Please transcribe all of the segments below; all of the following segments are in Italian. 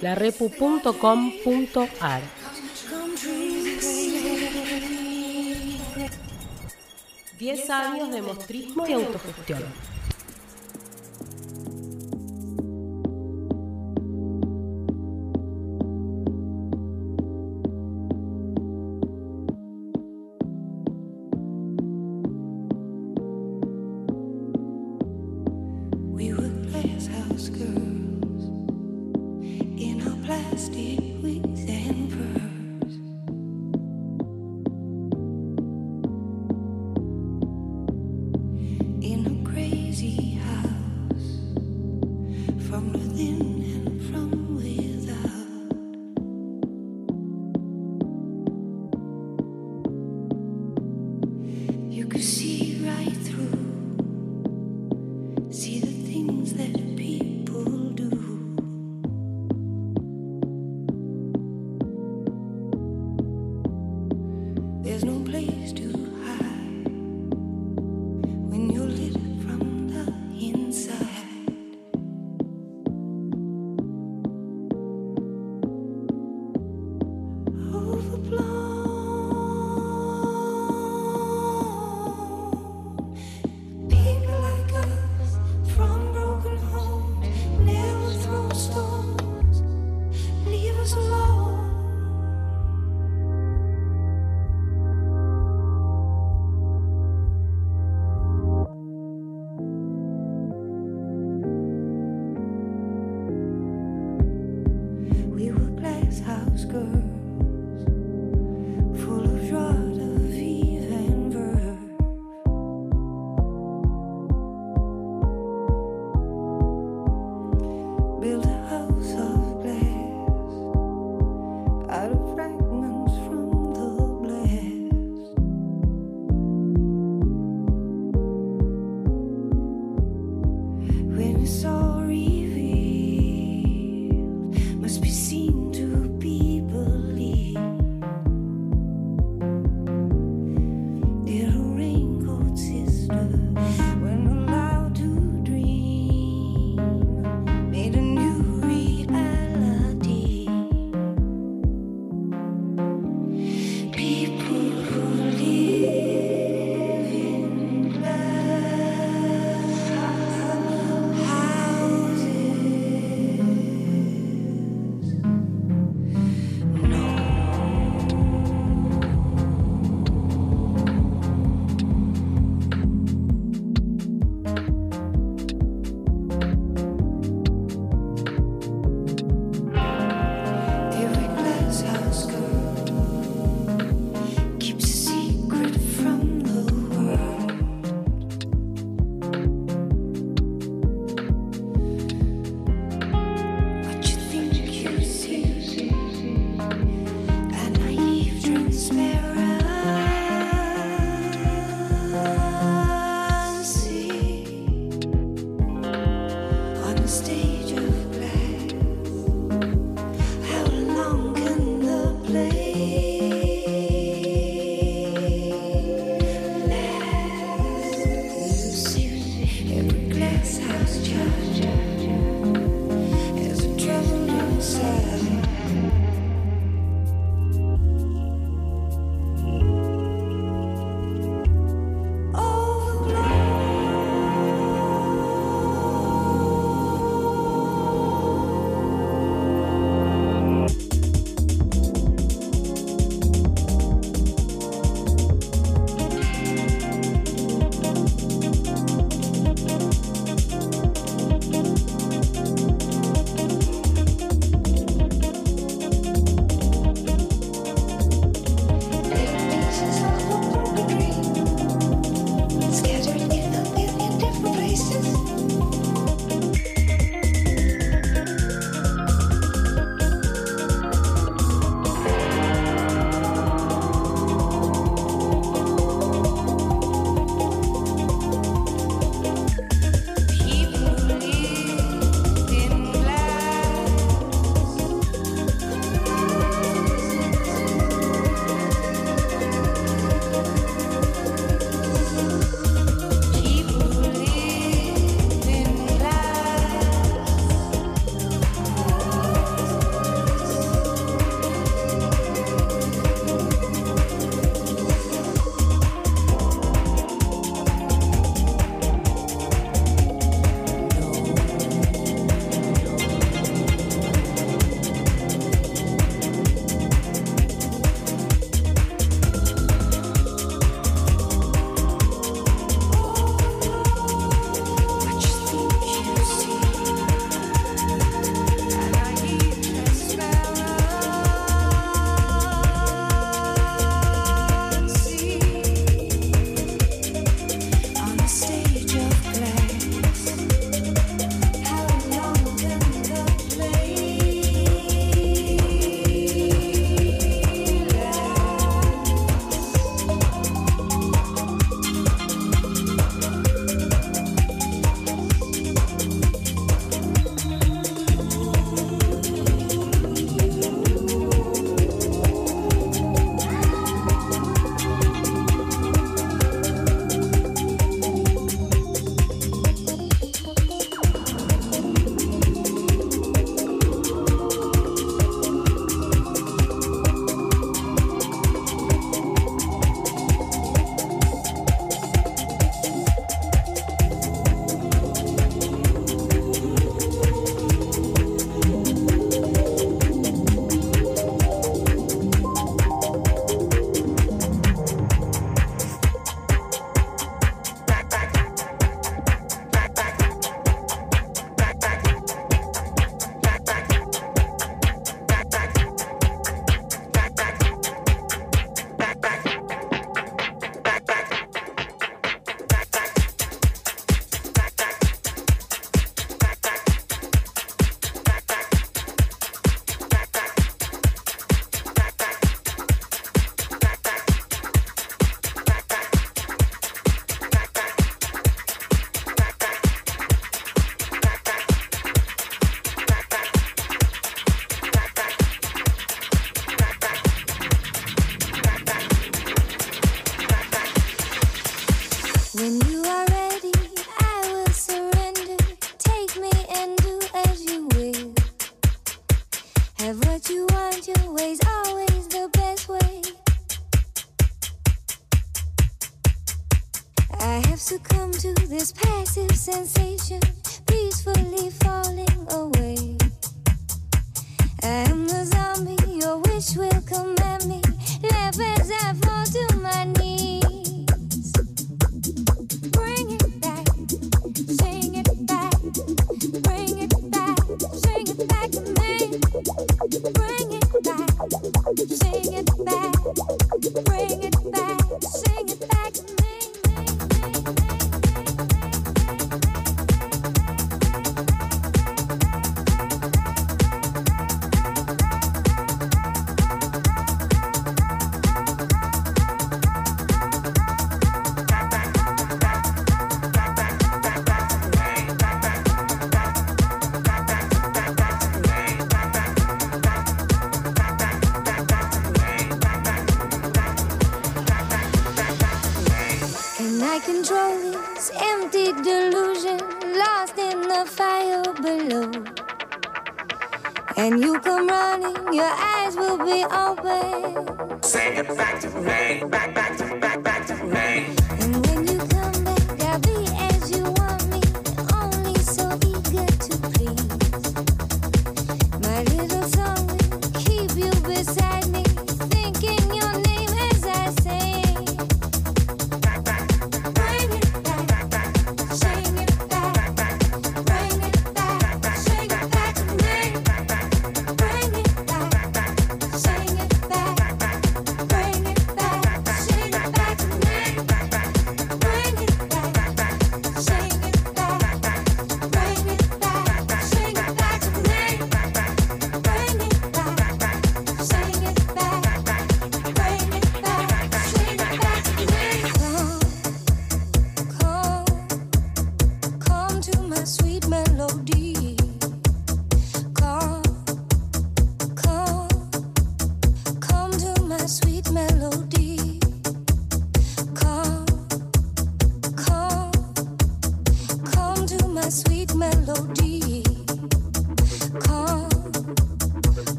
larepu.com.ar. Diez años de mostrismo y autogestión.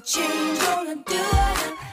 change gonna do it.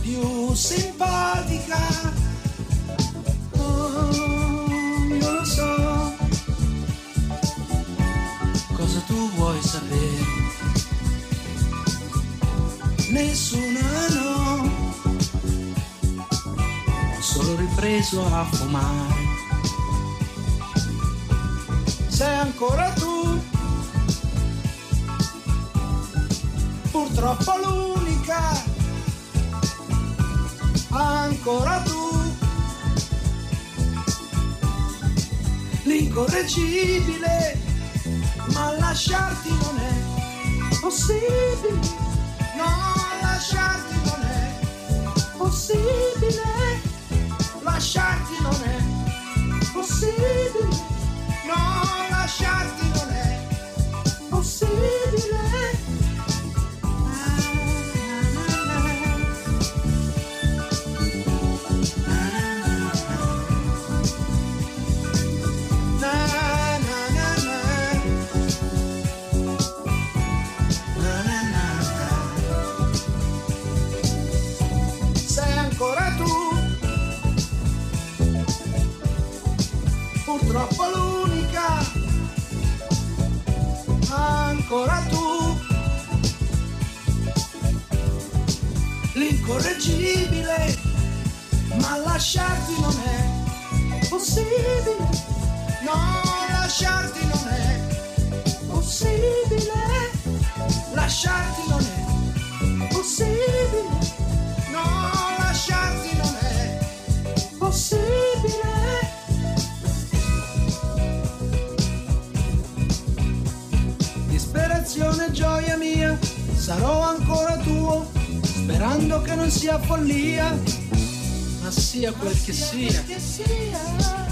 Più simpatica. Oh, io lo so cosa tu vuoi sapere. Nessuna no, ho solo ripreso a fumare. Sei ancora tu. purtroppo l'unica, ancora tu, l'incorreggibile, ma lasciarti non è possibile, no, lasciarti non è possibile, lasciarti non è possibile, no, lasciarti non è possibile. L'incorreggibile, ma lasciarti non è possibile, no, lasciarti non è possibile, lasciarti non è possibile, no, lasciarti non è possibile. Disperazione, gioia mia, sarò ancora tuo, sperando che non sia follia, ma sia quel che sia.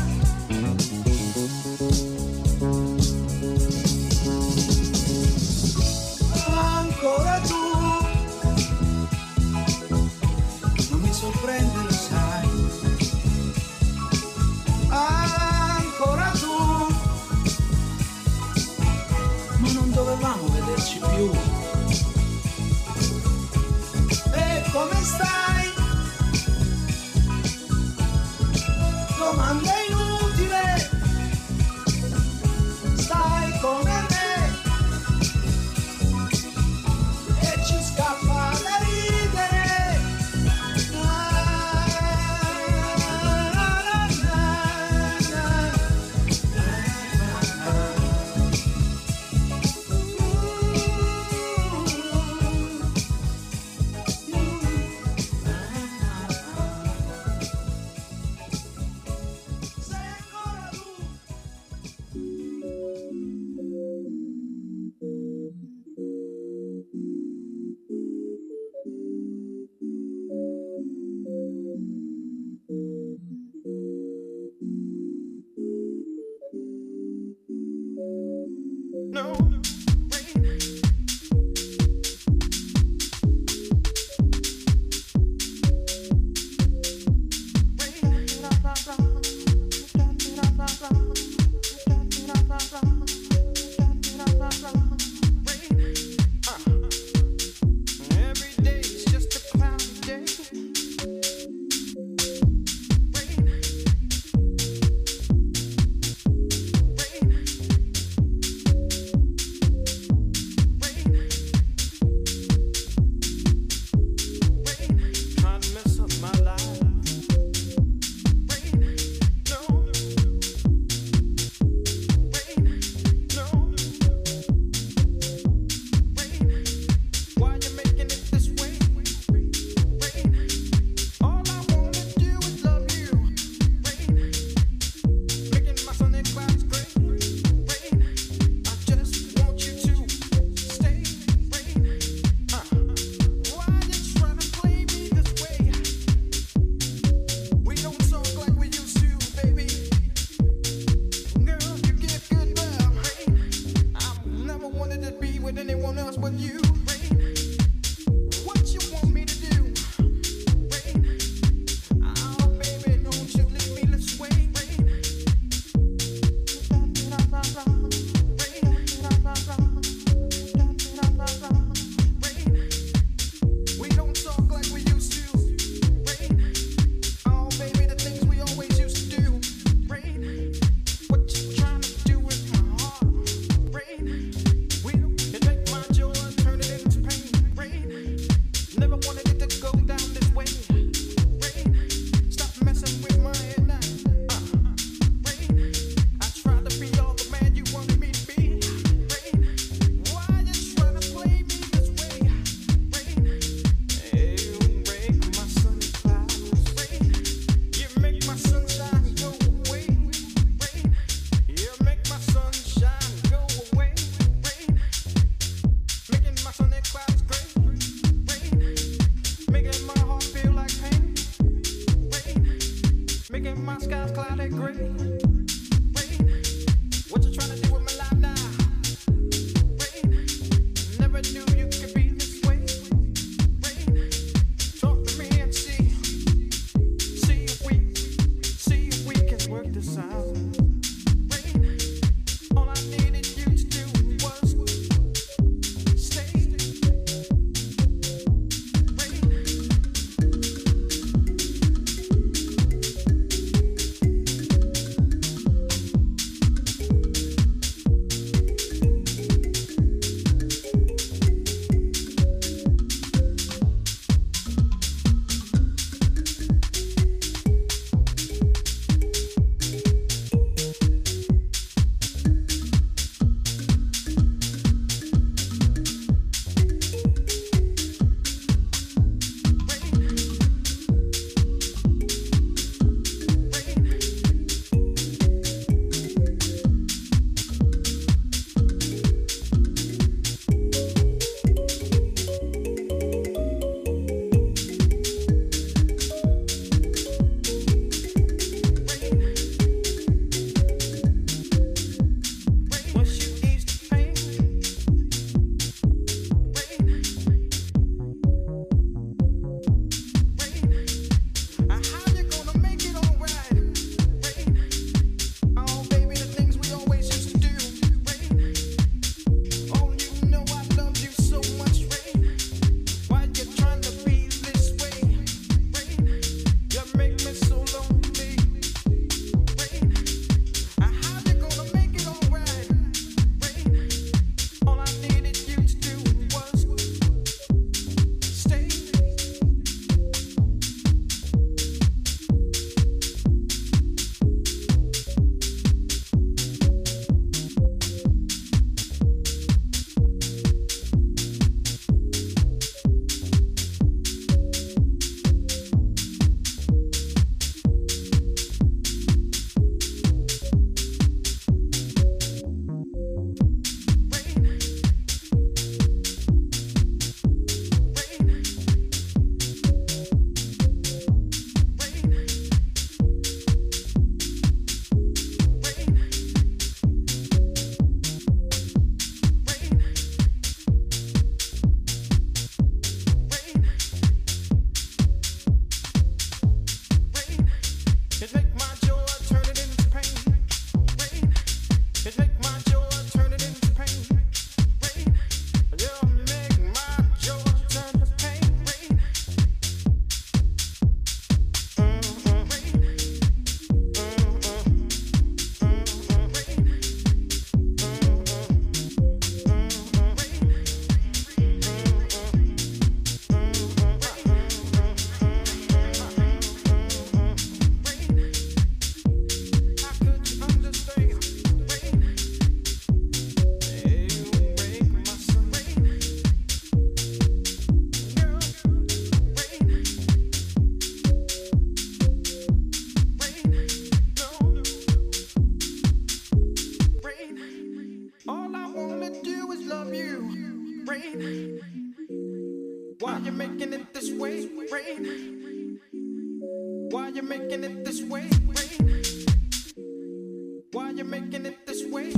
you making it this way?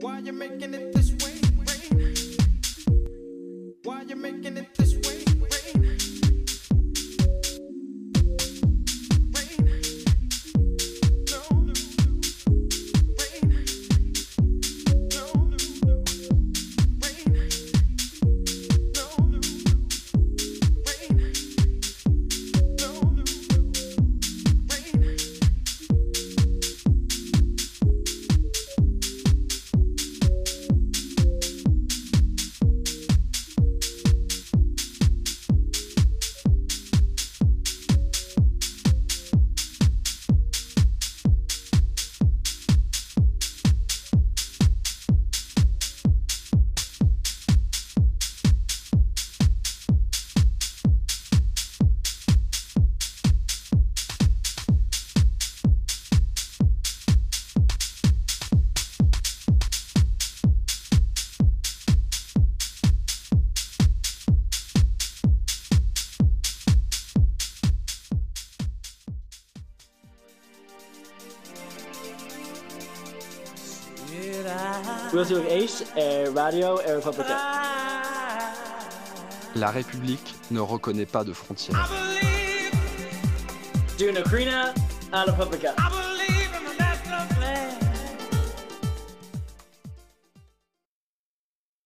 Why you making it this way? Why you making it this way? Radio et Republica. La République ne reconnaît pas de frontières. Republica.